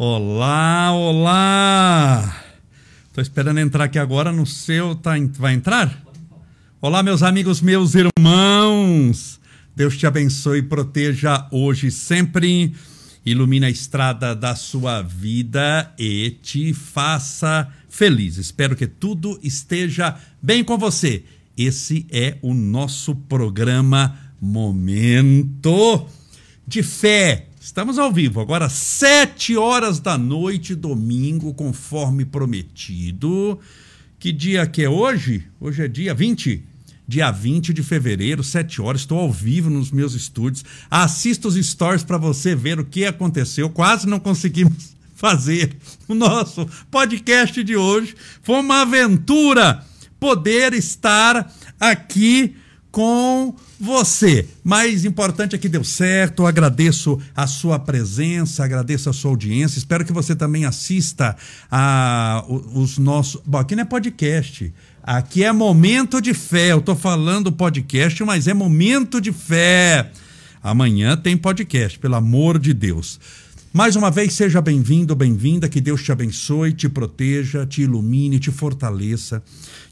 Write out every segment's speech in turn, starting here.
Olá, olá! Tô esperando entrar aqui agora no seu. Tá, vai entrar? Olá, meus amigos, meus irmãos! Deus te abençoe e proteja hoje e sempre. Ilumine a estrada da sua vida e te faça feliz. Espero que tudo esteja bem com você. Esse é o nosso programa Momento de Fé. Estamos ao vivo agora, sete horas da noite, domingo, conforme prometido. Que dia que é hoje? Hoje é dia 20? Dia 20 de fevereiro, sete horas. Estou ao vivo nos meus estúdios. Assista os stories para você ver o que aconteceu. Quase não conseguimos fazer o nosso podcast de hoje. Foi uma aventura poder estar aqui com você. Mais importante é que deu certo. Eu agradeço a sua presença, agradeço a sua audiência. Espero que você também assista a os nossos. Bom, aqui não é podcast. Aqui é momento de fé. Eu estou falando podcast, mas é momento de fé. Amanhã tem podcast, pelo amor de Deus. Mais uma vez, seja bem-vindo, bem-vinda. Que Deus te abençoe, te proteja, te ilumine, te fortaleça.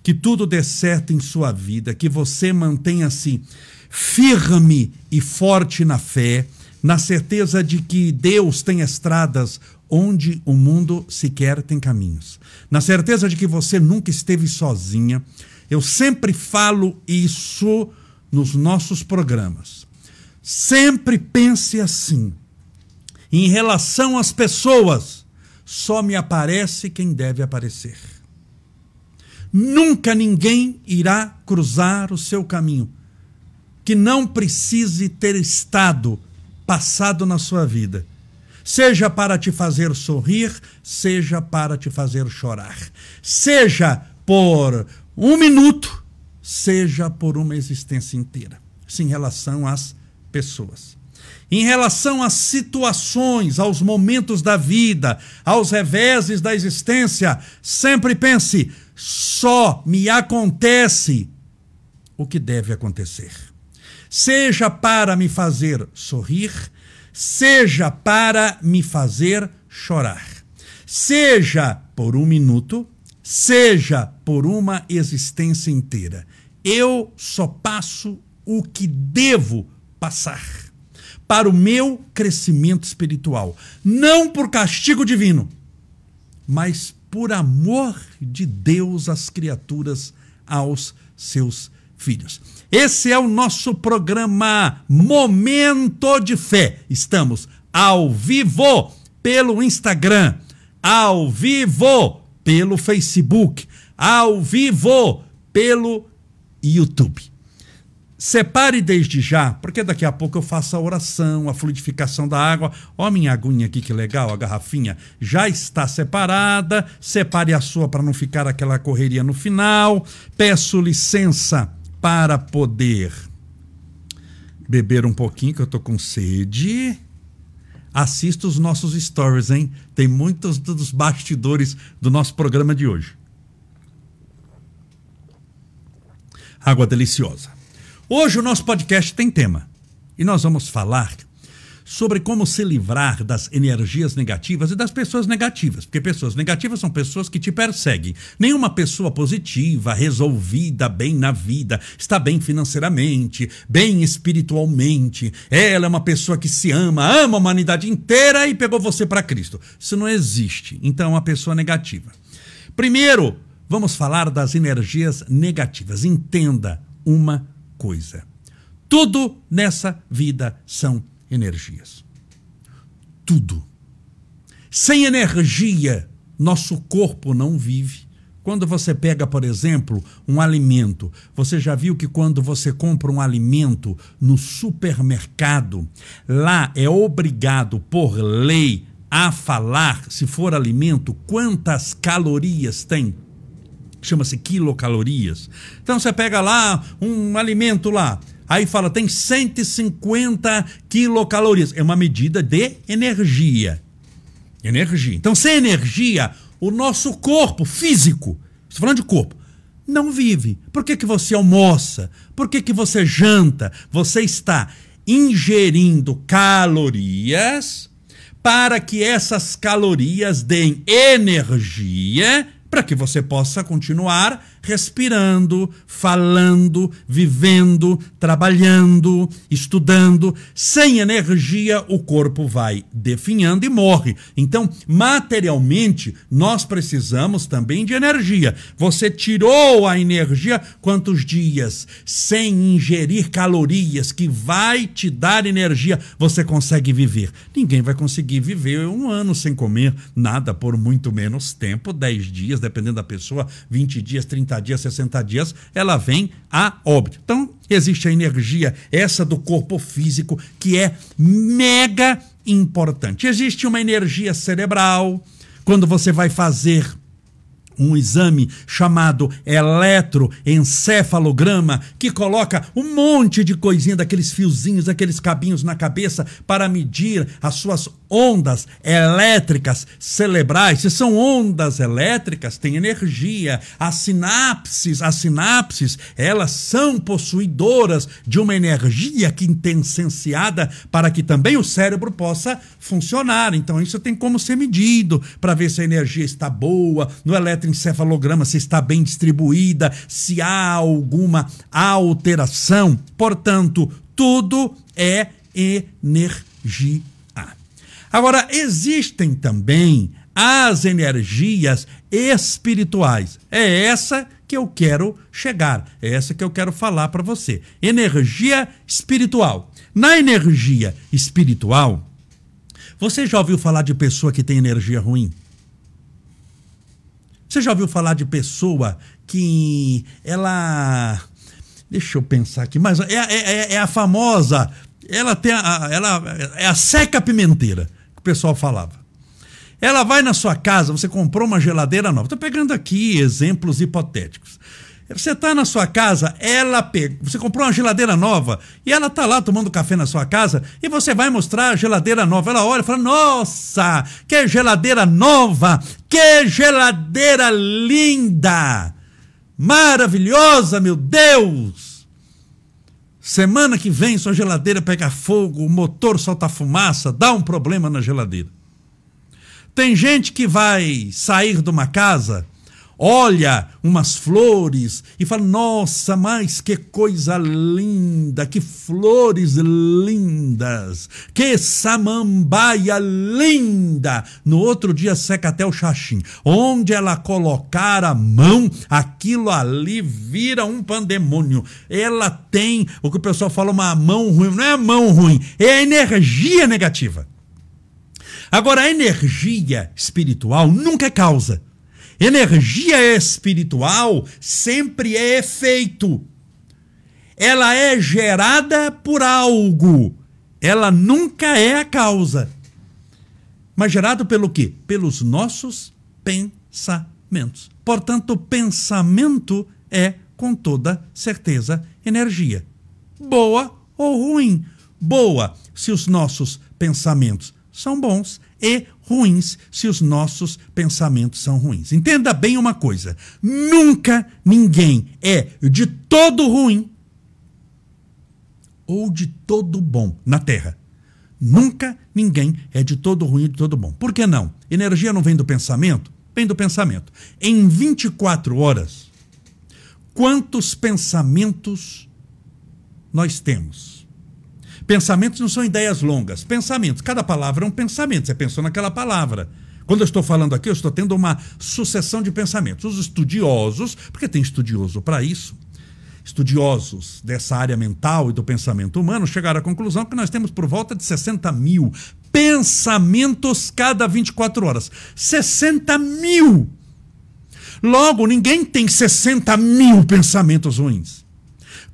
Que tudo dê certo em sua vida. Que você mantenha-se firme e forte na fé, na certeza de que Deus tem estradas onde o mundo sequer tem caminhos. Na certeza de que você nunca esteve sozinha. Eu sempre falo isso nos nossos programas. Sempre pense assim em relação às pessoas, só me aparece quem deve aparecer. Nunca ninguém irá cruzar o seu caminho que não precise ter estado passado na sua vida, seja para te fazer sorrir, seja para te fazer chorar, seja por um minuto, seja por uma existência inteira. Isso em relação às pessoas. Em relação às situações, aos momentos da vida, aos reveses da existência, sempre pense: só me acontece o que deve acontecer. Seja para me fazer sorrir, seja para me fazer chorar. Seja por um minuto, seja por uma existência inteira. Eu só passo o que devo passar para o meu crescimento espiritual. Não por castigo divino, mas por amor de Deus às criaturas, aos seus filhos. Esse é o nosso programa Momento de Fé. Estamos ao vivo pelo Instagram, ao vivo pelo Facebook, ao vivo pelo YouTube. Separe desde já, porque daqui a pouco eu faço a oração, a fluidificação da água. Ó, minha aguinha aqui, que legal, a garrafinha já está separada. Separe a sua para não ficar aquela correria no final. Peço licença para poder beber um pouquinho, que eu tô com sede. Assista os nossos stories, hein? Tem muitos dos bastidores do nosso programa de hoje. Água deliciosa. Hoje o nosso podcast tem tema e nós vamos falar sobre como se livrar das energias negativas e das pessoas negativas, porque pessoas negativas são pessoas que te perseguem. Nenhuma pessoa positiva, resolvida, bem na vida, está bem financeiramente, bem espiritualmente. Ela é uma pessoa que se ama, ama a humanidade inteira e pegou você para Cristo. Isso não existe. Então, é uma pessoa negativa. Primeiro, vamos falar das energias negativas. Entenda uma coisa. Tudo nessa vida são energias. Tudo. Sem energia, nosso corpo não vive. Quando você pega, por exemplo, um alimento, você já viu que quando você compra um alimento no supermercado, lá é obrigado por lei a falar, se for alimento, quantas calorias tem chama-se quilocalorias. Então você pega lá um alimento lá, aí fala tem 150 quilocalorias. É uma medida de energia. Energia. Então, sem energia, o nosso corpo físico, estou falando de corpo, não vive. Por que, que você almoça? Por que, que você janta? Você está ingerindo calorias para que essas calorias deem energia para que você possa continuar respirando, falando, vivendo, trabalhando, estudando. Sem energia, o corpo vai definhando e morre. Então, materialmente, nós precisamos também de energia. Você tirou a energia quantos dias sem ingerir calorias que vai te dar energia, você consegue viver? Ninguém vai conseguir viver um ano sem comer nada por muito menos tempo, 10 dias, dependendo da pessoa, 20 dias, 30 30 dias, 60 dias, ela vem a óbito. Então, existe a energia, essa do corpo físico, que é mega importante. Existe uma energia cerebral, quando você vai fazer um exame chamado eletroencefalograma, que coloca um monte de coisinha daqueles fiozinhos, daqueles cabinhos na cabeça para medir as suas ondas elétricas cerebrais. Se são ondas elétricas, tem energia. As sinapses, as sinapses, elas são possuidoras de uma energia que tem licenciada para que também o cérebro possa funcionar. Então isso tem como ser medido para ver se a energia está boa no eletro encefalograma se está bem distribuída, se há alguma alteração. Portanto, tudo é energia. Agora, existem também as energias espirituais. É essa que eu quero chegar, é essa que eu quero falar para você. Energia espiritual. Na energia espiritual, você já ouviu falar de pessoa que tem energia ruim? Você já ouviu falar de pessoa que ela. Deixa eu pensar aqui, mas é, é, é, é a famosa. Ela tem a, ela é a seca pimenteira que o pessoal falava. Ela vai na sua casa, você comprou uma geladeira nova. Estou pegando aqui exemplos hipotéticos. Você está na sua casa, ela pega, você comprou uma geladeira nova e ela está lá tomando café na sua casa e você vai mostrar a geladeira nova. Ela olha e fala: Nossa, que geladeira nova! Que geladeira linda! Maravilhosa, meu Deus! Semana que vem sua geladeira pega fogo, o motor solta fumaça, dá um problema na geladeira. Tem gente que vai sair de uma casa olha umas flores e fala: Nossa, mas que coisa linda, que flores lindas, que samambaia linda. No outro dia seca até o xaxim. Onde ela colocar a mão, aquilo ali vira um pandemônio. Ela tem o que o pessoal fala, uma mão ruim. Não é mão ruim, é energia negativa. Agora, a energia espiritual nunca é causa. Energia espiritual sempre é efeito. Ela é gerada por algo. Ela nunca é a causa. Mas gerado pelo quê? Pelos nossos pensamentos. Portanto, pensamento é, com toda certeza, energia. Boa ou ruim? Boa se os nossos pensamentos são bons e ruins se os nossos pensamentos são ruins. Entenda bem uma coisa: nunca ninguém é de todo ruim ou de todo bom na Terra. Nunca ninguém é de todo ruim e de todo bom. Por que não? Energia não vem do pensamento? Vem do pensamento. Em 24 horas, quantos pensamentos nós temos? Pensamentos não são ideias longas. Pensamentos. Cada palavra é um pensamento. Você pensou naquela palavra. Quando eu estou falando aqui, eu estou tendo uma sucessão de pensamentos. Os estudiosos, porque tem estudioso para isso, estudiosos dessa área mental e do pensamento humano, chegaram à conclusão que nós temos por volta de 60 mil pensamentos cada 24 horas. 60 mil! Logo, ninguém tem 60 mil pensamentos ruins.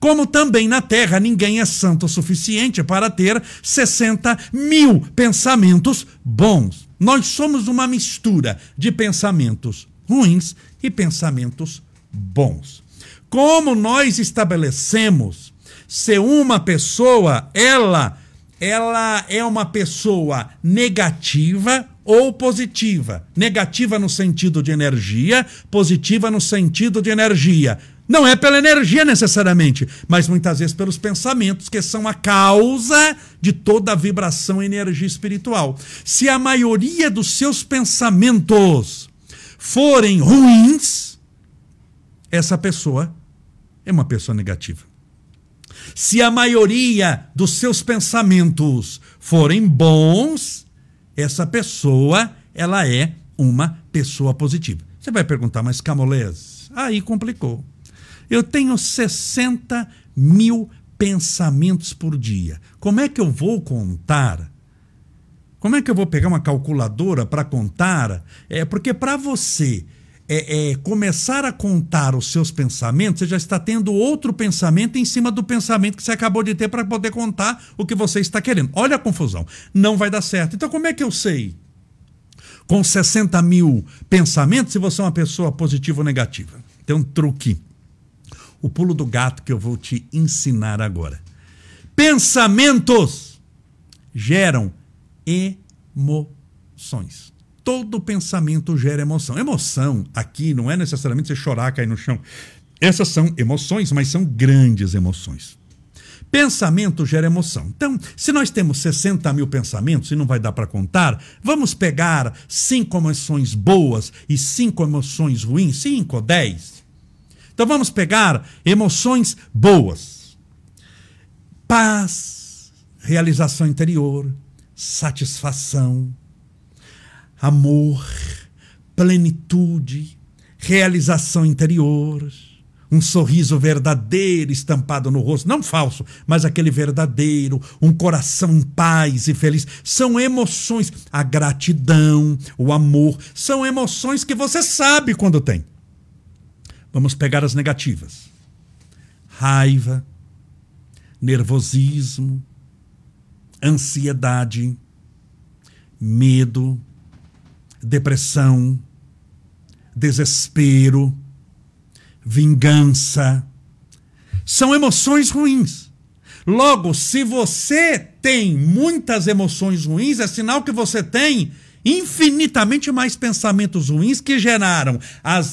Como também na Terra ninguém é santo o suficiente para ter 60 mil pensamentos bons. Nós somos uma mistura de pensamentos ruins e pensamentos bons. Como nós estabelecemos se uma pessoa ela ela é uma pessoa negativa ou positiva. Negativa no sentido de energia, positiva no sentido de energia. Não é pela energia necessariamente, mas muitas vezes pelos pensamentos, que são a causa de toda a vibração e energia espiritual. Se a maioria dos seus pensamentos forem ruins, essa pessoa é uma pessoa negativa. Se a maioria dos seus pensamentos forem bons, essa pessoa ela é uma pessoa positiva. Você vai perguntar, mas Camolés, aí complicou. Eu tenho 60 mil pensamentos por dia. Como é que eu vou contar? Como é que eu vou pegar uma calculadora para contar? É porque para você é, é, começar a contar os seus pensamentos, você já está tendo outro pensamento em cima do pensamento que você acabou de ter para poder contar o que você está querendo. Olha a confusão. Não vai dar certo. Então, como é que eu sei? Com 60 mil pensamentos, se você é uma pessoa positiva ou negativa. Tem um truque o pulo do gato que eu vou te ensinar agora. Pensamentos geram emoções. Todo pensamento gera emoção. Emoção aqui não é necessariamente você chorar, cair no chão. Essas são emoções, mas são grandes emoções. Pensamento gera emoção. Então, se nós temos 60 mil pensamentos e não vai dar para contar, vamos pegar cinco emoções boas e cinco emoções ruins, cinco ou dez. Então vamos pegar emoções boas: paz, realização interior, satisfação, amor, plenitude, realização interior, um sorriso verdadeiro estampado no rosto, não falso, mas aquele verdadeiro, um coração em paz e feliz. São emoções, a gratidão, o amor, são emoções que você sabe quando tem. Vamos pegar as negativas: raiva, nervosismo, ansiedade, medo, depressão, desespero, vingança. São emoções ruins. Logo, se você tem muitas emoções ruins, é sinal que você tem infinitamente mais pensamentos ruins que geraram as,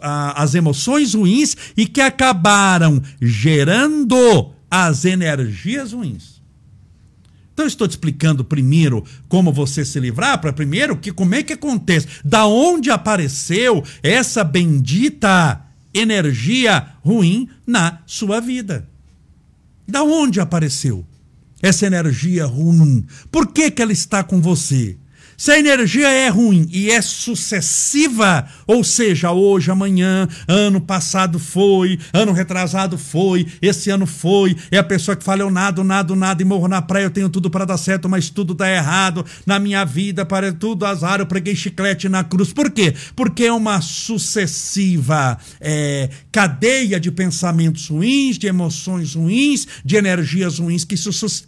as emoções ruins e que acabaram gerando as energias ruins. Então eu estou te explicando primeiro como você se livrar, para primeiro que como é que acontece, da onde apareceu essa bendita energia ruim na sua vida. Da onde apareceu essa energia ruim? Por que, que ela está com você? Se a energia é ruim e é sucessiva, ou seja, hoje, amanhã, ano passado foi, ano retrasado foi, esse ano foi, é a pessoa que fala eu nado, nado, nado e morro na praia, eu tenho tudo para dar certo, mas tudo dá errado na minha vida, para tudo azar, eu preguei chiclete na cruz. Por quê? Porque é uma sucessiva é, cadeia de pensamentos ruins, de emoções ruins, de energias ruins que,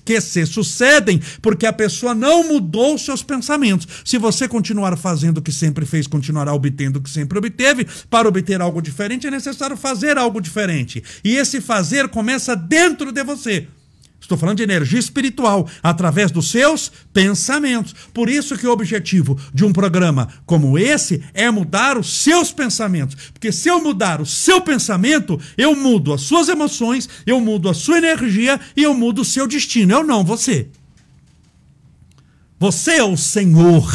que se sucedem porque a pessoa não mudou seus pensamentos. Se você continuar fazendo o que sempre fez, continuará obtendo o que sempre obteve. Para obter algo diferente, é necessário fazer algo diferente. E esse fazer começa dentro de você. Estou falando de energia espiritual, através dos seus pensamentos. Por isso que o objetivo de um programa como esse é mudar os seus pensamentos. Porque se eu mudar o seu pensamento, eu mudo as suas emoções, eu mudo a sua energia e eu mudo o seu destino. Eu não, você. Você é o senhor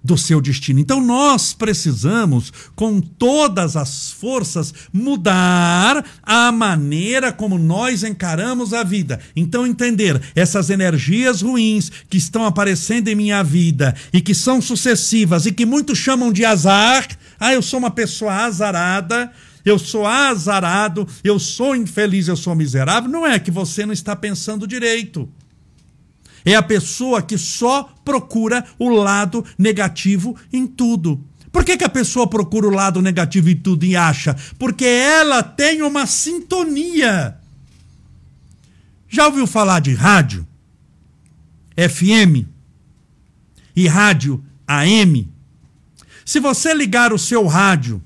do seu destino. Então nós precisamos, com todas as forças, mudar a maneira como nós encaramos a vida. Então entender essas energias ruins que estão aparecendo em minha vida e que são sucessivas e que muitos chamam de azar. Ah, eu sou uma pessoa azarada. Eu sou azarado, eu sou infeliz, eu sou miserável. Não é que você não está pensando direito. É a pessoa que só procura o lado negativo em tudo. Por que, que a pessoa procura o lado negativo em tudo e acha? Porque ela tem uma sintonia. Já ouviu falar de rádio? FM e rádio AM? Se você ligar o seu rádio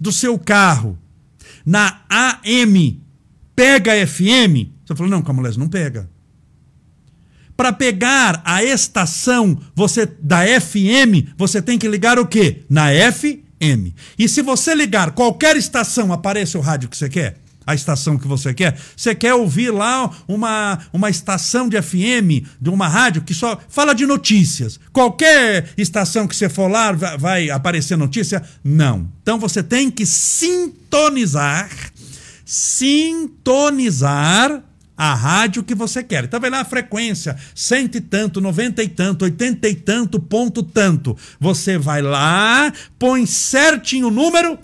do seu carro na AM, pega FM? Você falou, não, Camulés, não pega para pegar a estação você da FM, você tem que ligar o quê? Na FM. E se você ligar qualquer estação, aparece o rádio que você quer? A estação que você quer? Você quer ouvir lá uma, uma estação de FM, de uma rádio que só fala de notícias. Qualquer estação que você for lá vai aparecer notícia? Não. Então você tem que sintonizar, sintonizar a rádio que você quer. Então vai lá a frequência, cento e tanto, noventa e tanto, oitenta e tanto, ponto tanto. Você vai lá, põe certinho o número,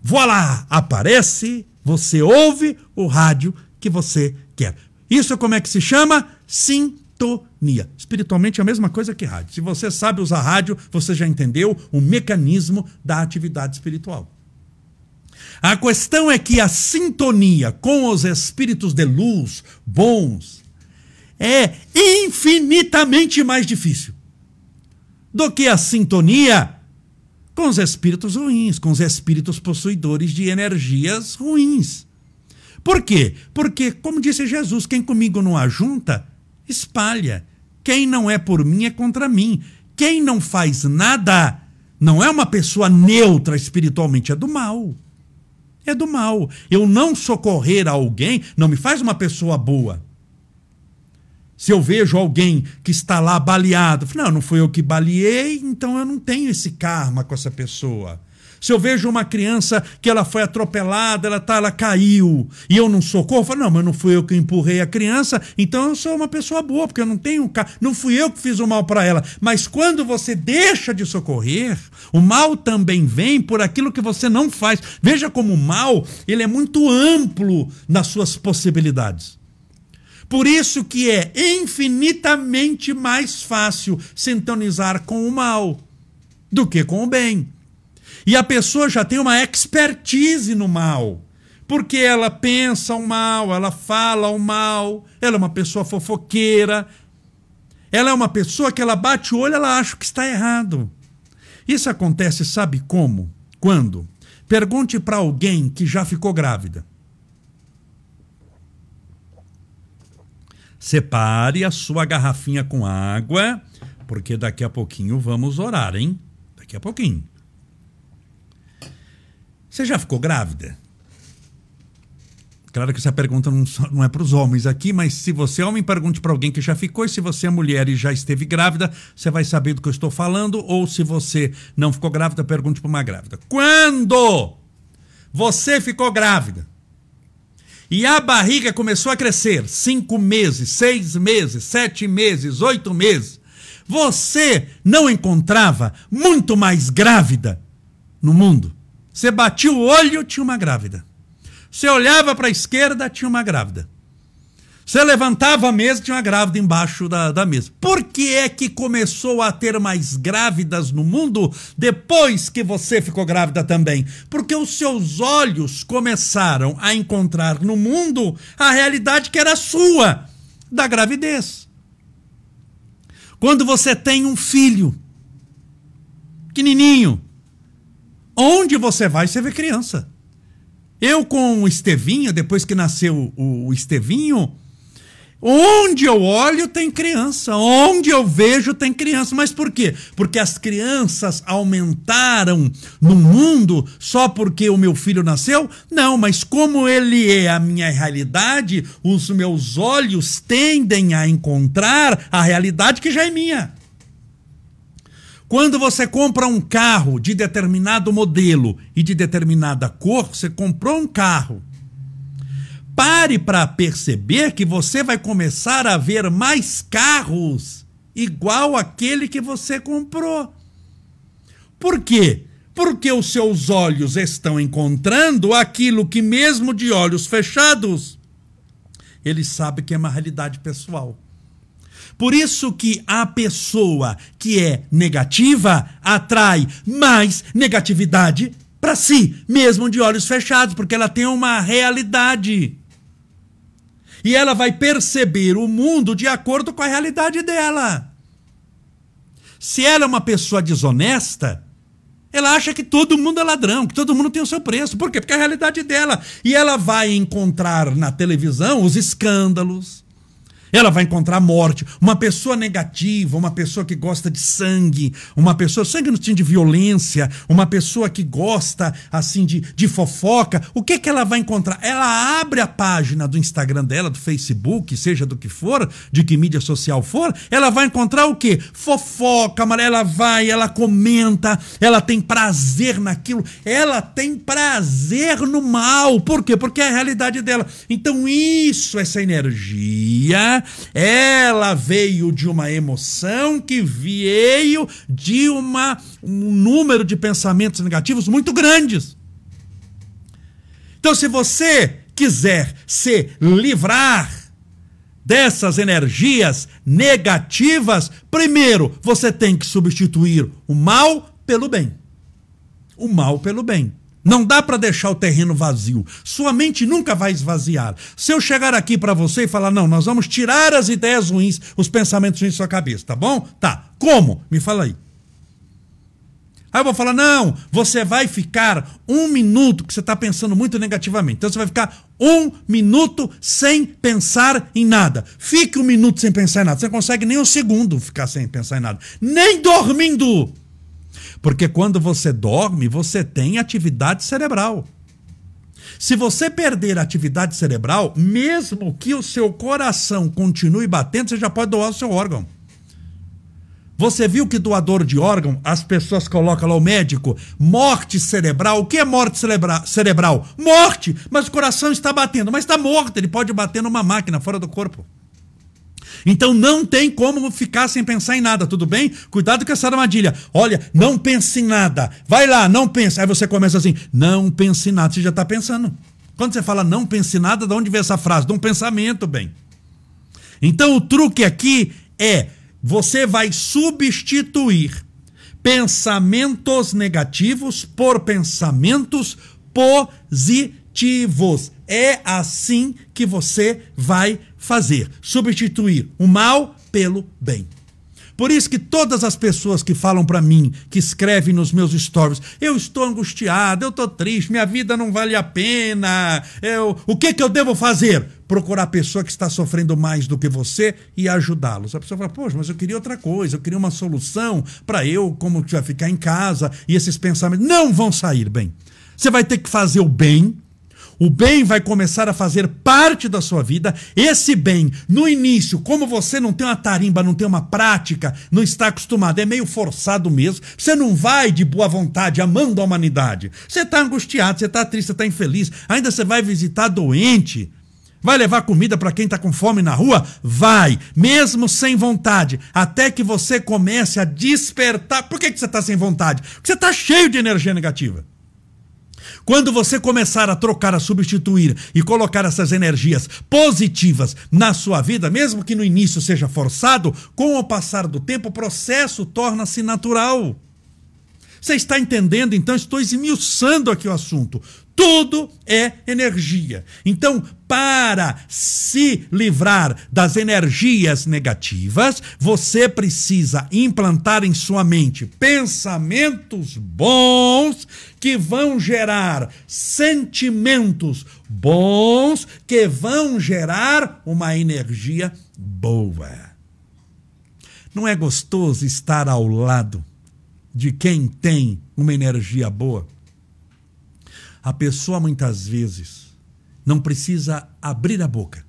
voilá, aparece, você ouve o rádio que você quer. Isso como é que se chama? Sintonia. Espiritualmente é a mesma coisa que rádio. Se você sabe usar rádio, você já entendeu o mecanismo da atividade espiritual. A questão é que a sintonia com os espíritos de luz bons é infinitamente mais difícil do que a sintonia com os espíritos ruins, com os espíritos possuidores de energias ruins. Por quê? Porque, como disse Jesus, quem comigo não ajunta, espalha. Quem não é por mim é contra mim. Quem não faz nada não é uma pessoa neutra espiritualmente, é do mal é do mal. Eu não socorrer alguém não me faz uma pessoa boa. Se eu vejo alguém que está lá baleado, não, não fui eu que baleei, então eu não tenho esse karma com essa pessoa. Se eu vejo uma criança que ela foi atropelada, ela tá, ela caiu, e eu não socorro, eu falo, não, mas não fui eu que empurrei a criança, então eu sou uma pessoa boa, porque eu não tenho, não fui eu que fiz o mal para ela. Mas quando você deixa de socorrer, o mal também vem por aquilo que você não faz. Veja como o mal, ele é muito amplo nas suas possibilidades. Por isso que é infinitamente mais fácil sintonizar com o mal do que com o bem. E a pessoa já tem uma expertise no mal. Porque ela pensa o mal, ela fala o mal, ela é uma pessoa fofoqueira. Ela é uma pessoa que ela bate o olho, ela acha que está errado. Isso acontece, sabe como? Quando? Pergunte para alguém que já ficou grávida. Separe a sua garrafinha com água, porque daqui a pouquinho vamos orar, hein? Daqui a pouquinho. Você já ficou grávida? Claro que essa pergunta não, é para os homens aqui, mas se você é homem, pergunte para alguém que já ficou. E se você é mulher e já esteve grávida, você vai saber do que eu estou falando. Ou se você não ficou grávida, pergunte para uma grávida. Quando você ficou grávida e a barriga começou a crescer, cinco meses, seis meses, sete meses, oito meses, você não encontrava muito mais grávida no mundo? Você batia o olho, tinha uma grávida. Você olhava para a esquerda, tinha uma grávida. Você levantava a mesa, tinha uma grávida embaixo da, da mesa. Por que é que começou a ter mais grávidas no mundo depois que você ficou grávida também? Porque os seus olhos começaram a encontrar no mundo a realidade que era sua, da gravidez. Quando você tem um filho, pequenininho, Onde você vai, você vê criança. Eu com o Estevinho, depois que nasceu o Estevinho, onde eu olho tem criança, onde eu vejo tem criança. Mas por quê? Porque as crianças aumentaram no mundo só porque o meu filho nasceu? Não, mas como ele é a minha realidade, os meus olhos tendem a encontrar a realidade que já é minha. Quando você compra um carro de determinado modelo e de determinada cor, você comprou um carro. Pare para perceber que você vai começar a ver mais carros igual aquele que você comprou. Por quê? Porque os seus olhos estão encontrando aquilo que, mesmo de olhos fechados, ele sabe que é uma realidade pessoal. Por isso que a pessoa que é negativa atrai mais negatividade para si, mesmo de olhos fechados, porque ela tem uma realidade. E ela vai perceber o mundo de acordo com a realidade dela. Se ela é uma pessoa desonesta, ela acha que todo mundo é ladrão, que todo mundo tem o seu preço. Por quê? Porque é a realidade dela. E ela vai encontrar na televisão os escândalos, ela vai encontrar morte. Uma pessoa negativa, uma pessoa que gosta de sangue, uma pessoa, sangue no sentido de violência, uma pessoa que gosta, assim, de, de fofoca, o que que ela vai encontrar? Ela abre a página do Instagram dela, do Facebook, seja do que for, de que mídia social for, ela vai encontrar o quê? Fofoca, ela vai, ela comenta, ela tem prazer naquilo, ela tem prazer no mal. Por quê? Porque é a realidade dela. Então, isso, essa energia ela veio de uma emoção que veio de uma, um número de pensamentos negativos muito grandes. Então, se você quiser se livrar dessas energias negativas, primeiro você tem que substituir o mal pelo bem. O mal pelo bem. Não dá para deixar o terreno vazio. Sua mente nunca vai esvaziar. Se eu chegar aqui para você e falar, não, nós vamos tirar as ideias ruins, os pensamentos ruins da sua cabeça, tá bom? Tá. Como? Me fala aí. Aí eu vou falar, não, você vai ficar um minuto que você está pensando muito negativamente. Então você vai ficar um minuto sem pensar em nada. Fique um minuto sem pensar em nada. Você não consegue nem um segundo ficar sem pensar em nada. Nem dormindo. Porque quando você dorme, você tem atividade cerebral. Se você perder a atividade cerebral, mesmo que o seu coração continue batendo, você já pode doar o seu órgão. Você viu que doador de órgão, as pessoas colocam lá o médico, morte cerebral. O que é morte cerebra cerebral? Morte! Mas o coração está batendo, mas está morto, ele pode bater numa máquina fora do corpo. Então não tem como ficar sem pensar em nada, tudo bem? Cuidado com essa armadilha. Olha, não pense em nada. Vai lá, não pense. Aí você começa assim, não pense em nada. Você já está pensando. Quando você fala não pense em nada, de onde vem essa frase? De um pensamento, bem. Então o truque aqui é você vai substituir pensamentos negativos por pensamentos positivos. É assim que você vai fazer, substituir o mal pelo bem. Por isso que todas as pessoas que falam para mim, que escrevem nos meus stories, eu estou angustiado, eu estou triste, minha vida não vale a pena, eu, o que, que eu devo fazer? Procurar a pessoa que está sofrendo mais do que você e ajudá-los. A pessoa fala, poxa, mas eu queria outra coisa, eu queria uma solução para eu, como já ficar em casa, e esses pensamentos não vão sair bem. Você vai ter que fazer o bem, o bem vai começar a fazer parte da sua vida. Esse bem, no início, como você não tem uma tarimba, não tem uma prática, não está acostumado, é meio forçado mesmo. Você não vai de boa vontade, amando a humanidade. Você está angustiado, você está triste, você está infeliz. Ainda você vai visitar doente. Vai levar comida para quem está com fome na rua? Vai, mesmo sem vontade, até que você comece a despertar. Por que, que você está sem vontade? Porque você está cheio de energia negativa. Quando você começar a trocar, a substituir e colocar essas energias positivas na sua vida, mesmo que no início seja forçado, com o passar do tempo o processo torna-se natural. Você está entendendo? Então, estou esmiuçando aqui o assunto. Tudo é energia. Então, para se livrar das energias negativas, você precisa implantar em sua mente pensamentos bons que vão gerar sentimentos bons que vão gerar uma energia boa. Não é gostoso estar ao lado de quem tem uma energia boa? A pessoa muitas vezes não precisa abrir a boca,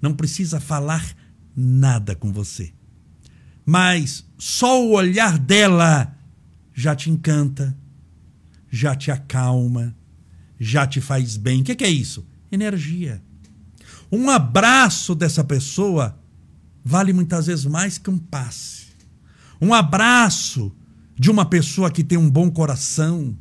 não precisa falar nada com você. Mas só o olhar dela já te encanta, já te acalma, já te faz bem. O que é isso? Energia. Um abraço dessa pessoa vale muitas vezes mais que um passe. Um abraço de uma pessoa que tem um bom coração,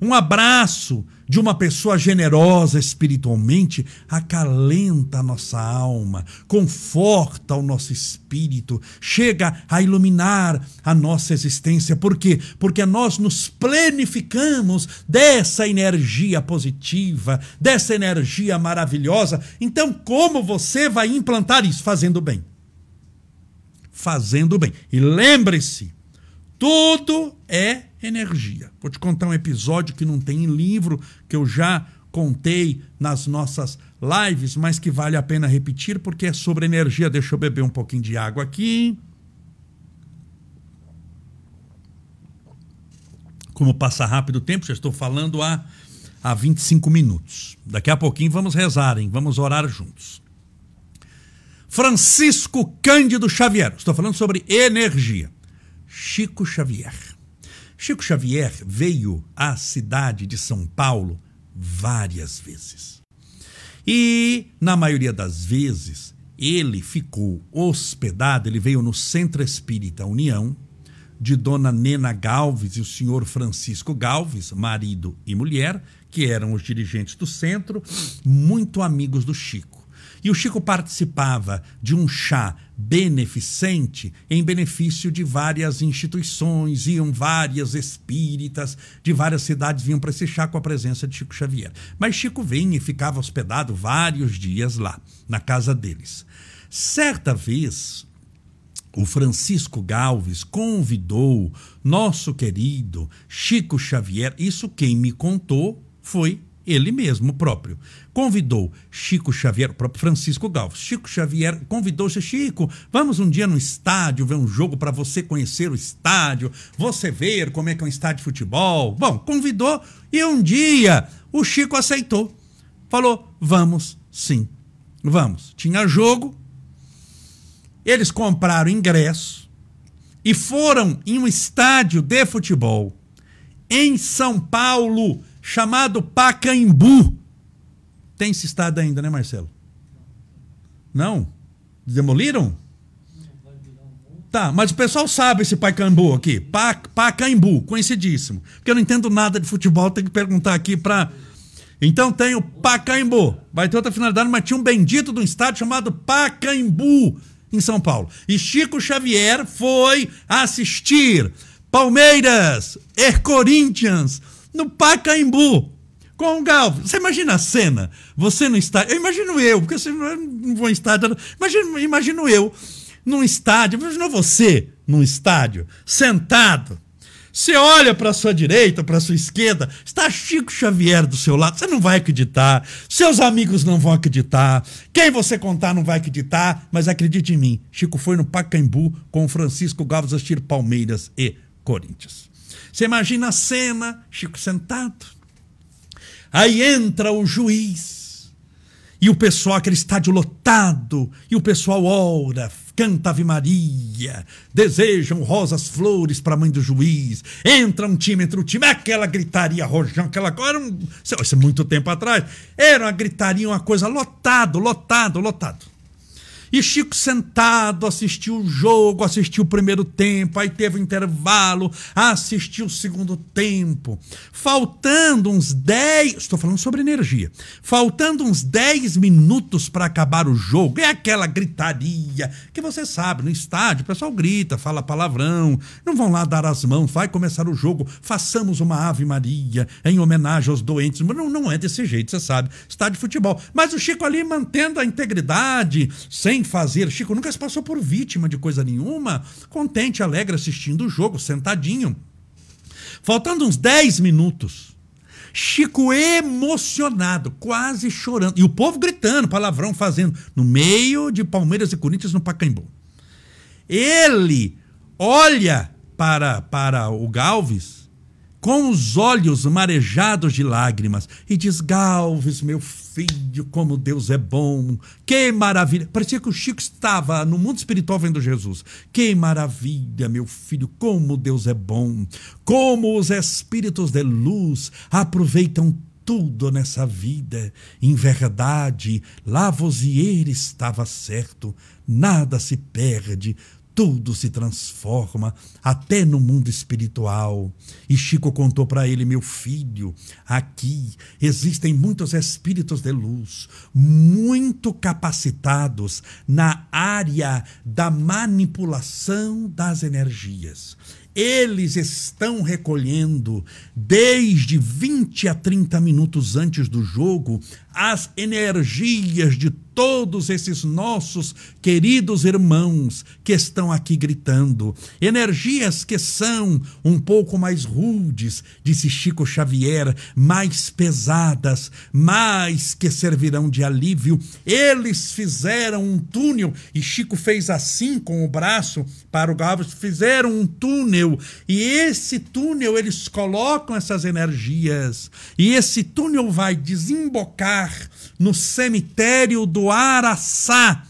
um abraço de uma pessoa generosa espiritualmente acalenta a nossa alma, conforta o nosso espírito, chega a iluminar a nossa existência. Por quê? Porque nós nos plenificamos dessa energia positiva, dessa energia maravilhosa. Então, como você vai implantar isso? Fazendo bem. Fazendo bem. E lembre-se, tudo é energia. Vou te contar um episódio que não tem em livro, que eu já contei nas nossas lives, mas que vale a pena repetir porque é sobre energia. Deixa eu beber um pouquinho de água aqui. Como passa rápido o tempo, já estou falando há, há 25 minutos. Daqui a pouquinho vamos rezar, hein? Vamos orar juntos. Francisco Cândido Xavier. Estou falando sobre energia. Chico Xavier. Chico Xavier veio à cidade de São Paulo várias vezes. E, na maioria das vezes, ele ficou hospedado, ele veio no Centro Espírita União, de Dona Nena Galves e o senhor Francisco Galves, marido e mulher, que eram os dirigentes do centro, muito amigos do Chico. E o Chico participava de um chá beneficente em benefício de várias instituições, iam várias espíritas de várias cidades vinham chá com a presença de Chico Xavier. Mas Chico vinha e ficava hospedado vários dias lá, na casa deles. Certa vez, o Francisco Galves convidou nosso querido Chico Xavier, isso quem me contou foi ele mesmo próprio. Convidou Chico Xavier, o próprio Francisco Galves. Chico Xavier convidou-se, Chico, vamos um dia no estádio ver um jogo para você conhecer o estádio, você ver como é que é um estádio de futebol. Bom, convidou e um dia o Chico aceitou. Falou: vamos sim, vamos. Tinha jogo, eles compraram ingresso e foram em um estádio de futebol em São Paulo chamado Pacaembu. Tem esse estado ainda, né, Marcelo? Não? Demoliram? Tá, mas o pessoal sabe esse Pacaembu aqui. Pacaembu, conhecidíssimo. Porque eu não entendo nada de futebol, tem que perguntar aqui para. Então tem o Pacaembu. Vai ter outra finalidade, mas tinha um bendito de um estádio chamado Pacaembu, em São Paulo. E Chico Xavier foi assistir Palmeiras e Corinthians no Pacaembu com o Galvez. Você imagina a cena? Você no estádio. Eu imagino eu, porque você não vou em estádio. Imagino, imagino eu num estádio. Imagina você num estádio, sentado. Você olha para sua direita, para sua esquerda, está Chico Xavier do seu lado. Você não vai acreditar. Seus amigos não vão acreditar. Quem você contar não vai acreditar. Mas acredite em mim, Chico foi no Pacaembu com Francisco Galvez assistir Palmeiras e Corinthians. Você imagina a cena, Chico sentado. Aí entra o juiz. E o pessoal, aquele estádio lotado, e o pessoal ora, canta Ave Maria, desejam rosas flores para a mãe do juiz. Entra um time entre o time, aquela gritaria rojão, aquela coisa. Um, isso é muito tempo atrás. Era uma gritaria, uma coisa lotado, lotado, lotado. E Chico sentado, assistiu o jogo, assistiu o primeiro tempo, aí teve o intervalo, assistiu o segundo tempo. Faltando uns 10. Estou falando sobre energia. Faltando uns 10 minutos para acabar o jogo. É aquela gritaria que você sabe, no estádio, o pessoal grita, fala palavrão, não vão lá dar as mãos, vai começar o jogo, façamos uma Ave Maria em homenagem aos doentes. Não, não é desse jeito, você sabe. Estádio de futebol. Mas o Chico ali mantendo a integridade, sem fazer. Chico nunca se passou por vítima de coisa nenhuma, contente, alegre assistindo o jogo, sentadinho. Faltando uns 10 minutos, Chico emocionado, quase chorando. E o povo gritando, palavrão fazendo, no meio de Palmeiras e Corinthians no Pacaembu. Ele olha para, para o Galves com os olhos marejados de lágrimas, e diz: Galves, meu filho, como Deus é bom, que maravilha. Parecia que o Chico estava no mundo espiritual vendo Jesus. Que maravilha, meu filho, como Deus é bom, como os espíritos de luz aproveitam tudo nessa vida. Em verdade, Lavoisier estava certo, nada se perde, tudo se transforma, até no mundo espiritual. E Chico contou para ele: meu filho, aqui existem muitos espíritos de luz, muito capacitados na área da manipulação das energias. Eles estão recolhendo, desde 20 a 30 minutos antes do jogo, as energias de todos esses nossos queridos irmãos que estão aqui gritando. Energias que são um pouco mais rudes, disse Chico Xavier, mais pesadas, mais que servirão de alívio. Eles fizeram um túnel, e Chico fez assim com o braço para o Gávea, fizeram um túnel, e esse túnel eles colocam essas energias, e esse túnel vai desembocar no cemitério do Araçá,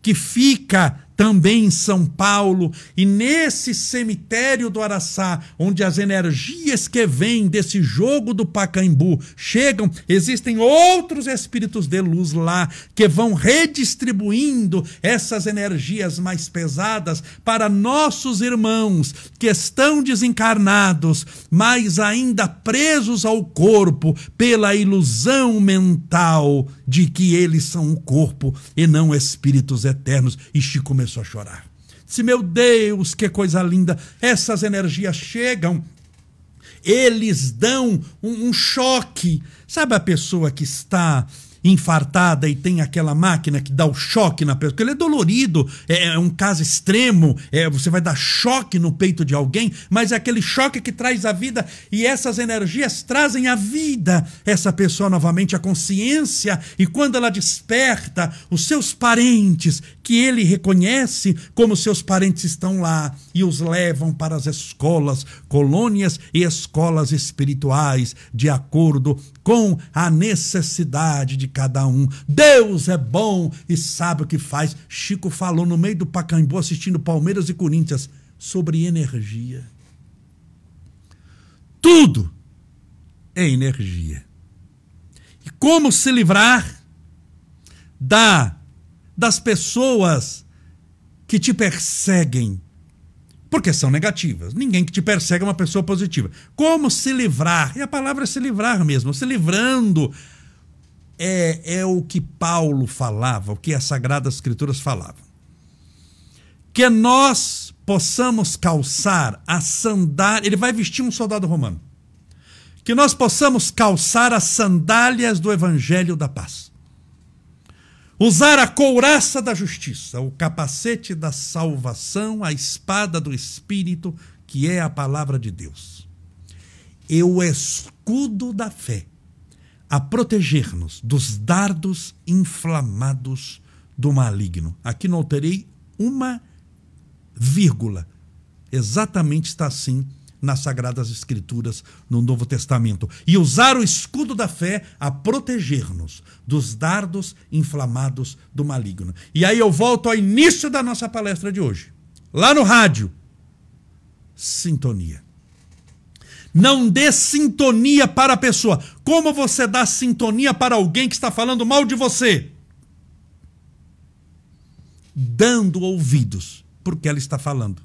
que fica também em São Paulo, e nesse cemitério do Araçá, onde as energias que vêm desse jogo do Pacaembu chegam, existem outros espíritos de luz lá que vão redistribuindo essas energias mais pesadas para nossos irmãos que estão desencarnados, mas ainda presos ao corpo pela ilusão mental de que eles são um corpo e não espíritos eternos. E Chico começou a chorar. Disse: Meu Deus, que coisa linda! Essas energias chegam, eles dão um, um choque. Sabe a pessoa que está infartada e tem aquela máquina que dá o choque na pessoa, porque ele é dolorido, é, é um caso extremo, é, você vai dar choque no peito de alguém, mas é aquele choque que traz a vida e essas energias trazem a vida essa pessoa novamente, a consciência, e quando ela desperta, os seus parentes, que ele reconhece como seus parentes estão lá e os levam para as escolas, colônias e escolas espirituais, de acordo com a necessidade de cada um. Deus é bom e sabe o que faz. Chico falou no meio do Pacaembu assistindo Palmeiras e Corinthians sobre energia. Tudo é energia. E como se livrar da das pessoas que te perseguem porque são negativas. Ninguém que te persegue é uma pessoa positiva. Como se livrar? E a palavra é se livrar mesmo, se livrando. É, é o que Paulo falava, o que as Sagradas Escrituras falavam. Que nós possamos calçar a sandália. Ele vai vestir um soldado romano. Que nós possamos calçar as sandálias do Evangelho da Paz usar a couraça da justiça, o capacete da salvação, a espada do Espírito, que é a palavra de Deus, e o escudo da fé, a proteger-nos dos dardos inflamados do maligno. Aqui não alterei uma vírgula. Exatamente está assim nas Sagradas Escrituras, no Novo Testamento. E usar o escudo da fé a proteger-nos dos dardos inflamados do maligno. E aí eu volto ao início da nossa palestra de hoje. Lá no rádio. Sintonia. Não dê sintonia para a pessoa. Como você dá sintonia para alguém que está falando mal de você? Dando ouvidos porque ela está falando.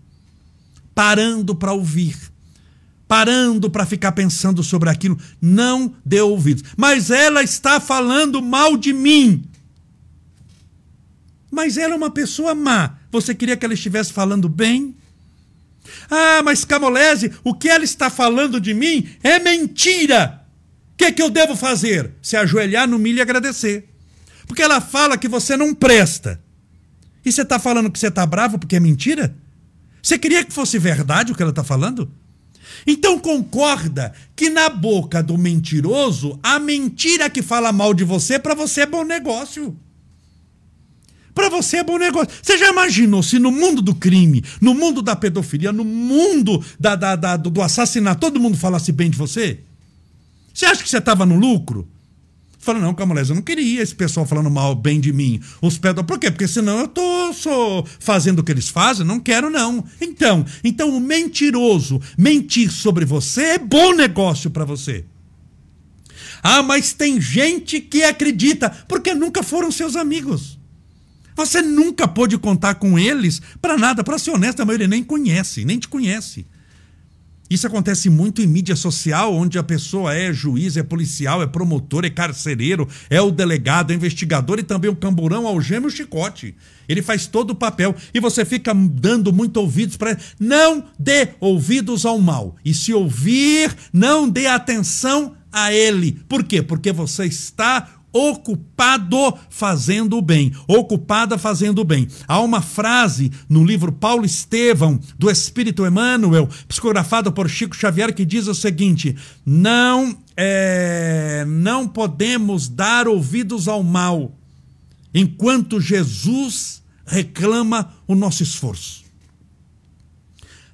Parando para ouvir parando para ficar pensando sobre aquilo. Não dê ouvidos. Mas ela está falando mal de mim. Mas ela é uma pessoa má. Você queria que ela estivesse falando bem? Ah, mas Camolese, o que ela está falando de mim é mentira. O que, que eu devo fazer? Se ajoelhar no milho e agradecer. Porque ela fala que você não presta. E você está falando que você está bravo porque é mentira? Você queria que fosse verdade o que ela está falando? Então concorda que na boca do mentiroso, a mentira que fala mal de você, para você é bom negócio. Para você é bom negócio. Você já imaginou se no mundo do crime, no mundo da pedofilia, no mundo da, da, da do assassinato, todo mundo falasse bem de você? Você acha que você estava no lucro? Fala, não, Camulés, eu não queria esse pessoal falando mal, bem de mim. Os pedófilos. Por quê? Porque senão eu tô só fazendo o que eles fazem, não quero, não. Então, então o mentiroso mentir sobre você é bom negócio para você. Ah, mas tem gente que acredita, porque nunca foram seus amigos. Você nunca pôde contar com eles para nada. Para ser honesto, a maioria nem conhece, nem te conhece. Isso acontece muito em mídia social, onde a pessoa é juiz, é policial, é promotor, é carcereiro, é o delegado, é investigador e também o camburão, algema e o chicote. Ele faz todo o papel e você fica dando muito ouvidos para. Não dê ouvidos ao mal. E se ouvir, não dê atenção a ele. Por quê? Porque você está ocupado fazendo o bem, ocupada fazendo o bem. Há uma frase no livro Paulo Estevão, do Espírito Emmanuel, psicografado por Chico Xavier, que diz o seguinte: não, é, não podemos dar ouvidos ao mal enquanto Jesus reclama o nosso esforço.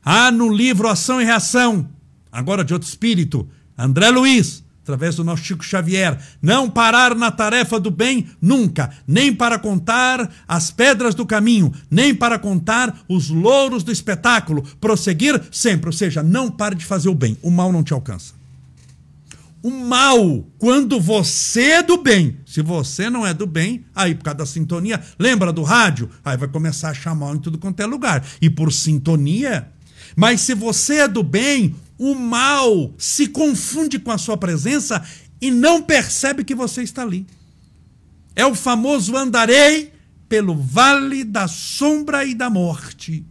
Há no livro Ação e Reação, agora de outro espírito, André Luiz, através do nosso Chico Xavier, não parar na tarefa do bem nunca, nem para contar as pedras do caminho, nem para contar os louros do espetáculo, prosseguir sempre, ou seja, não pare de fazer o bem, o mal não te alcança. O mal, quando você é do bem, se você não é do bem, aí por causa da sintonia, lembra do rádio? Aí vai começar a chamar em tudo quanto é lugar. E por sintonia, mas se você é do bem, o mal se confunde com a sua presença e não percebe que você está ali. É o famoso andarei pelo vale da sombra e da morte,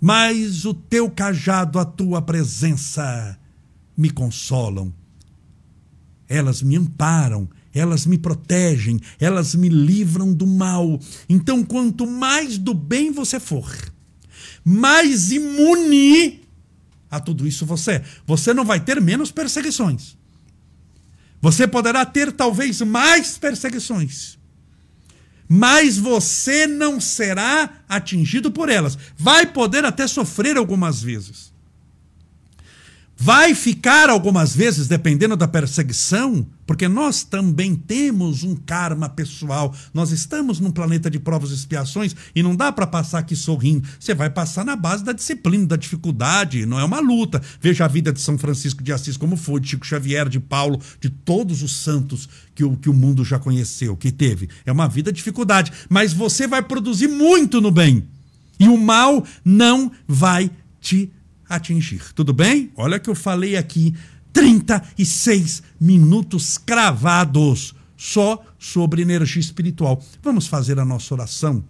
mas o teu cajado, a tua presença me consolam. Elas me amparam, elas me protegem, elas me livram do mal. Então, quanto mais do bem você for, mais imune a tudo isso você. Você não vai ter menos perseguições. Você poderá ter talvez mais perseguições. Mas você não será atingido por elas. Vai poder até sofrer algumas vezes. Vai ficar algumas vezes, dependendo da perseguição, porque nós também temos um karma pessoal. Nós estamos num planeta de provas e expiações e não dá para passar aqui sorrindo. Você vai passar na base da disciplina, da dificuldade, não é uma luta. Veja a vida de São Francisco de Assis como foi, de Chico Xavier, de Paulo, de todos os santos que o, que o mundo já conheceu, que teve. É uma vida de dificuldade, mas você vai produzir muito no bem. E o mal não vai te atingir. Tudo bem? Olha que eu falei aqui 36 minutos cravados só sobre energia espiritual. Vamos fazer a nossa oração.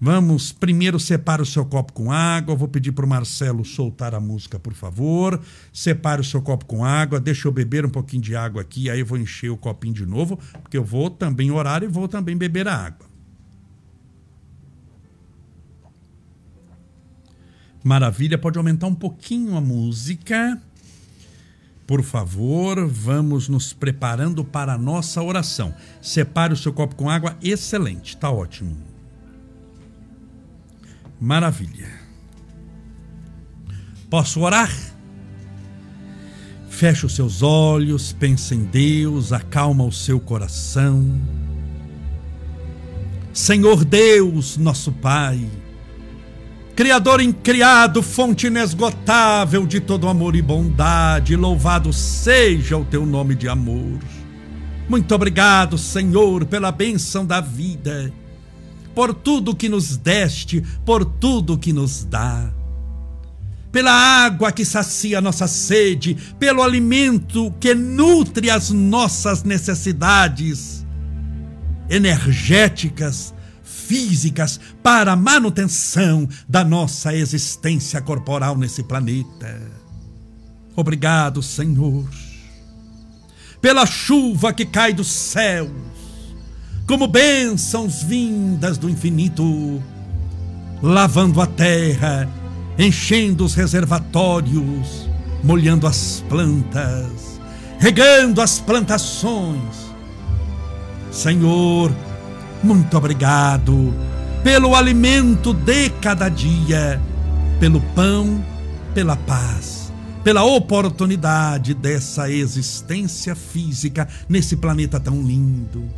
Vamos primeiro separe o seu copo com água. vou pedir para o Marcelo soltar a música, por favor. Separe o seu copo com água. Deixa eu beber um pouquinho de água aqui. Aí eu vou encher o copinho de novo, porque eu vou também orar e vou também beber a água. Maravilha, pode aumentar um pouquinho a música. Por favor, vamos nos preparando para a nossa oração. Separe o seu copo com água, excelente, tá ótimo. Maravilha. Posso orar? Feche os seus olhos, pense em Deus, acalma o seu coração. Senhor Deus, nosso Pai, Criador incriado, fonte inesgotável de todo amor e bondade, louvado seja o teu nome de amor. Muito obrigado, Senhor, pela bênção da vida, por tudo que nos deste, por tudo que nos dá. Pela água que sacia nossa sede, pelo alimento que nutre as nossas necessidades energéticas, físicas para a manutenção da nossa existência corporal nesse planeta. Obrigado, Senhor, pela chuva que cai dos céus, como bênçãos vindas do infinito, lavando a terra, enchendo os reservatórios, molhando as plantas, regando as plantações. Senhor, muito obrigado pelo alimento de cada dia, pelo pão, pela paz, pela oportunidade dessa existência física nesse planeta tão lindo.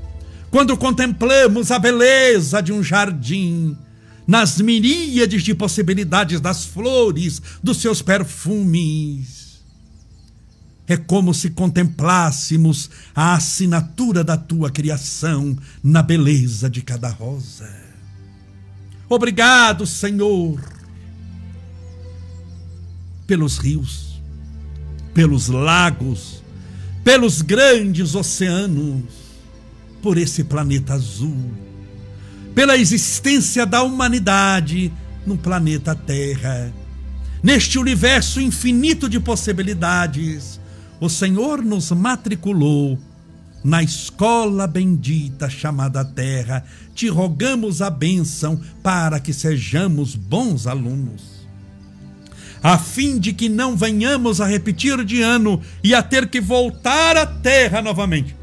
Quando contemplamos a beleza de um jardim, nas miríades de possibilidades das flores, dos seus perfumes, é como se contemplássemos a assinatura da tua criação na beleza de cada rosa. Obrigado, Senhor, pelos rios, pelos lagos, pelos grandes oceanos, por esse planeta azul, pela existência da humanidade no planeta Terra. Neste universo infinito de possibilidades, o Senhor nos matriculou na escola bendita chamada Terra. Te rogamos a bênção para que sejamos bons alunos. A fim de que não venhamos a repetir de ano e a ter que voltar à Terra novamente.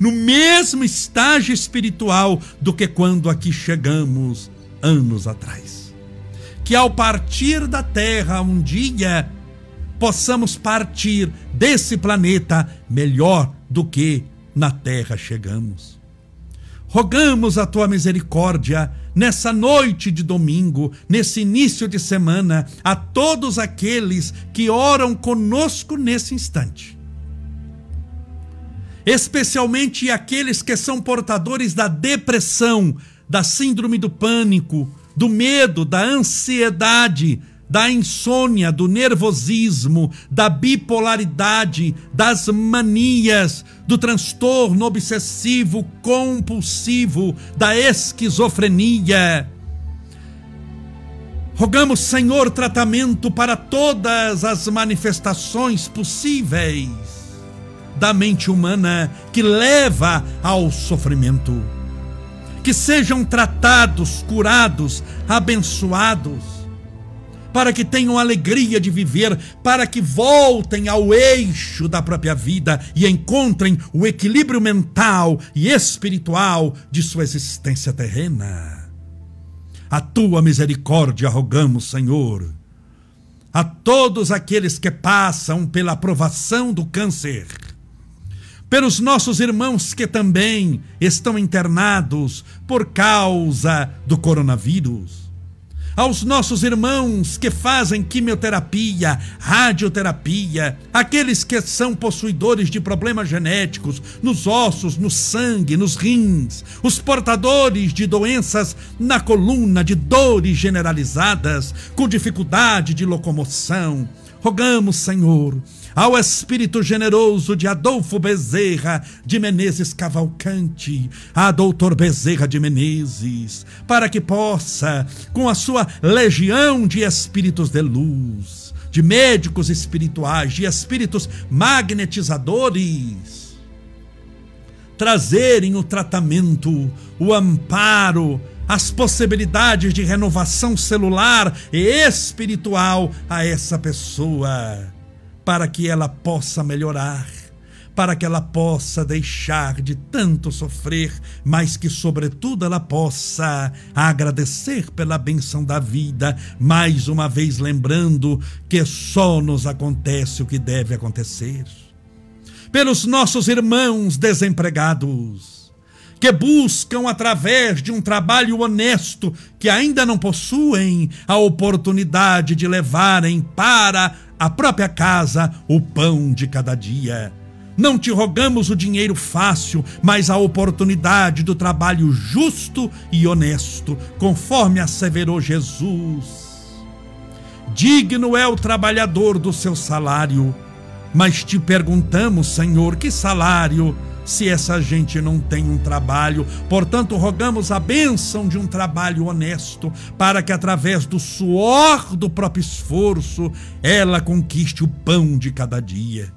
No mesmo estágio espiritual do que quando aqui chegamos anos atrás. Que ao partir da Terra um dia possamos partir desse planeta melhor do que na terra chegamos. Rogamos a tua misericórdia nessa noite de domingo, nesse início de semana, a todos aqueles que oram conosco nesse instante. Especialmente aqueles que são portadores da depressão, da síndrome do pânico, do medo, da ansiedade, da insônia, do nervosismo, da bipolaridade, das manias, do transtorno obsessivo compulsivo, da esquizofrenia. Rogamos, Senhor, tratamento para todas as manifestações possíveis da mente humana que leva ao sofrimento. Que sejam tratados, curados, abençoados para que tenham alegria de viver, para que voltem ao eixo da própria vida e encontrem o equilíbrio mental e espiritual de sua existência terrena. A tua misericórdia rogamos, Senhor, a todos aqueles que passam pela aprovação do câncer, pelos nossos irmãos que também estão internados por causa do coronavírus aos nossos irmãos que fazem quimioterapia, radioterapia, aqueles que são possuidores de problemas genéticos nos ossos, no sangue, nos rins, os portadores de doenças na coluna, de dores generalizadas, com dificuldade de locomoção. Rogamos, Senhor, ao espírito generoso de Adolfo Bezerra de Menezes Cavalcante, a doutor Bezerra de Menezes, para que possa, com a sua legião de espíritos de luz, de médicos espirituais, de espíritos magnetizadores, trazerem o tratamento, o amparo, as possibilidades de renovação celular e espiritual a essa pessoa para que ela possa melhorar, para que ela possa deixar de tanto sofrer, mas que, sobretudo, ela possa agradecer pela benção da vida, mais uma vez lembrando que só nos acontece o que deve acontecer. Pelos nossos irmãos desempregados, que buscam através de um trabalho honesto que ainda não possuem a oportunidade de levarem para a própria casa, o pão de cada dia. Não te rogamos o dinheiro fácil, mas a oportunidade do trabalho justo e honesto, conforme asseverou Jesus. Digno é o trabalhador do seu salário, mas te perguntamos, Senhor, que salário se essa gente não tem um trabalho. Portanto, rogamos a bênção de um trabalho honesto, para que através do suor do próprio esforço, ela conquiste o pão de cada dia.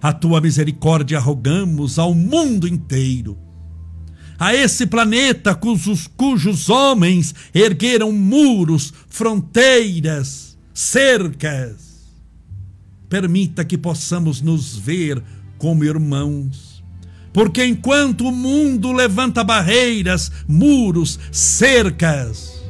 A tua misericórdia rogamos ao mundo inteiro. A esse planeta cujos, cujos homens ergueram muros, fronteiras, cercas. Permita que possamos nos ver como irmãos. Porque enquanto o mundo levanta barreiras, muros, cercas,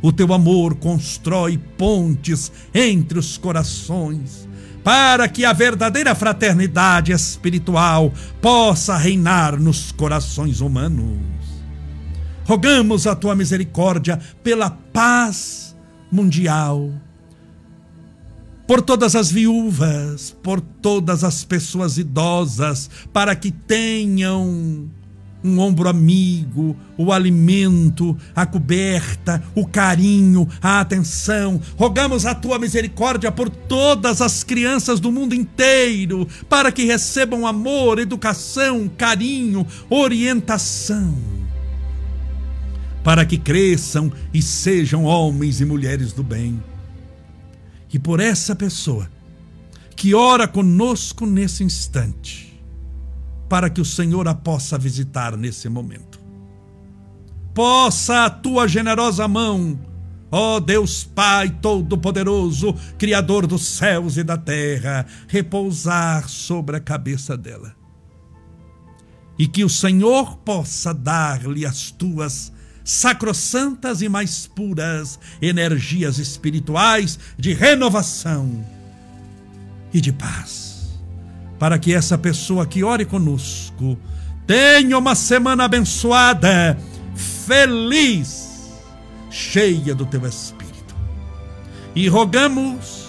o teu amor constrói pontes entre os corações, para que a verdadeira fraternidade espiritual possa reinar nos corações humanos. Rogamos a tua misericórdia pela paz mundial por todas as viúvas, por todas as pessoas idosas, para que tenham um ombro amigo, o alimento, a coberta, o carinho, a atenção. Rogamos a tua misericórdia por todas as crianças do mundo inteiro, para que recebam amor, educação, carinho, orientação. Para que cresçam e sejam homens e mulheres do bem. E por essa pessoa que ora conosco nesse instante para que o Senhor a possa visitar nesse momento. Possa a tua generosa mão, ó Deus Pai Todo-Poderoso, Criador dos céus e da terra, repousar sobre a cabeça dela. E que o Senhor possa dar-lhe as tuas sacrossantas e mais puras energias espirituais de renovação e de paz para que essa pessoa que ore conosco tenha uma semana abençoada, feliz, cheia do teu Espírito. E rogamos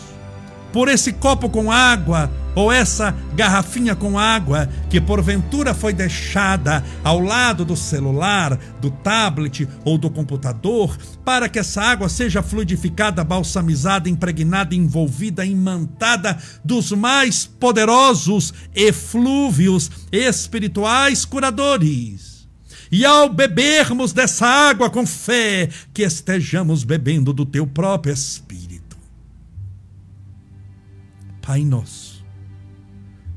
por esse copo com água ou essa garrafinha com água que porventura foi deixada ao lado do celular, do tablet ou do computador, para que essa água seja fluidificada, balsamizada, impregnada, envolvida, imantada dos mais poderosos eflúvios espirituais curadores. E ao bebermos dessa água com fé, que estejamos bebendo do teu próprio Espírito Pai nosso,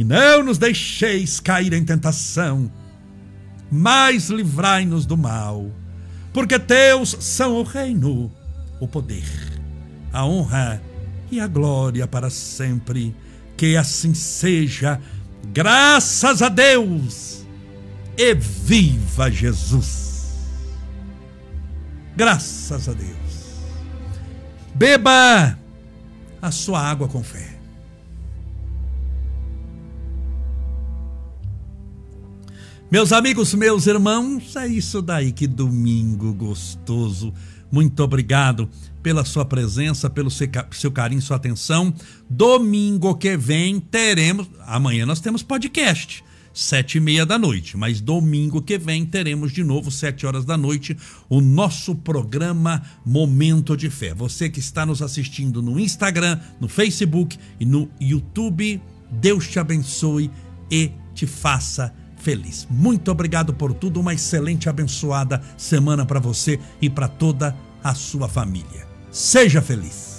e não nos deixeis cair em tentação, mas livrai-nos do mal, porque teus são o reino, o poder, a honra e a glória para sempre. Que assim seja, graças a Deus, e viva Jesus! Graças a Deus. Beba a sua água com fé. Meus amigos, meus irmãos, é isso daí, que domingo gostoso. Muito obrigado pela sua presença, pelo seu carinho, sua atenção. Domingo que vem teremos. Amanhã nós temos podcast, sete e meia da noite. Mas domingo que vem teremos de novo, sete horas da noite, o nosso programa Momento de Fé. Você que está nos assistindo no Instagram, no Facebook e no YouTube, Deus te abençoe e te faça feliz. Muito obrigado por tudo, uma excelente abençoada semana para você e para toda a sua família. Seja feliz.